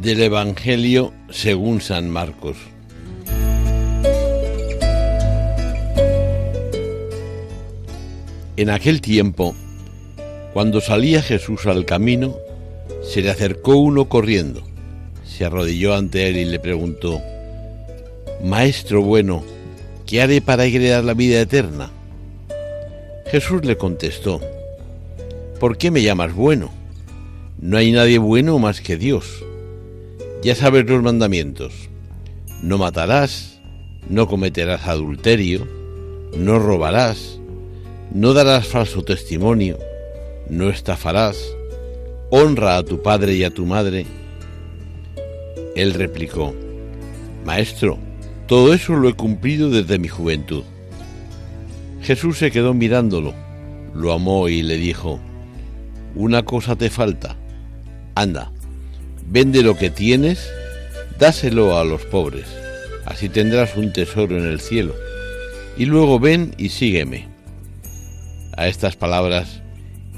Del Evangelio según San Marcos. En aquel tiempo, cuando salía Jesús al camino, se le acercó uno corriendo, se arrodilló ante él y le preguntó, Maestro bueno, ¿qué haré para heredar la vida eterna? Jesús le contestó, ¿por qué me llamas bueno? No hay nadie bueno más que Dios. Ya sabes los mandamientos. No matarás, no cometerás adulterio, no robarás, no darás falso testimonio, no estafarás, honra a tu padre y a tu madre. Él replicó, Maestro, todo eso lo he cumplido desde mi juventud. Jesús se quedó mirándolo, lo amó y le dijo, Una cosa te falta, anda Vende lo que tienes, dáselo a los pobres, así tendrás un tesoro en el cielo. Y luego ven y sígueme. A estas palabras,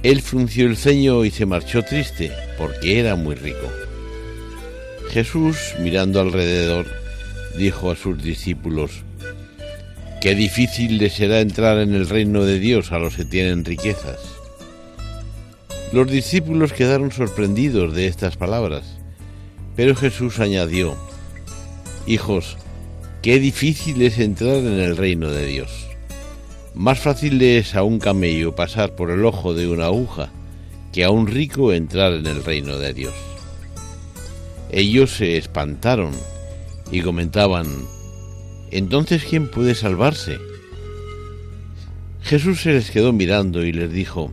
él frunció el ceño y se marchó triste, porque era muy rico. Jesús, mirando alrededor, dijo a sus discípulos, Qué difícil les será entrar en el reino de Dios a los que tienen riquezas. Los discípulos quedaron sorprendidos de estas palabras pero Jesús añadió, Hijos, qué difícil es entrar en el reino de Dios. Más fácil es a un camello pasar por el ojo de una aguja que a un rico entrar en el reino de Dios. Ellos se espantaron y comentaban, entonces ¿quién puede salvarse? Jesús se les quedó mirando y les dijo,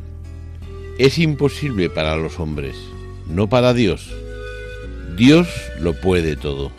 es imposible para los hombres, no para Dios Dios lo puede todo.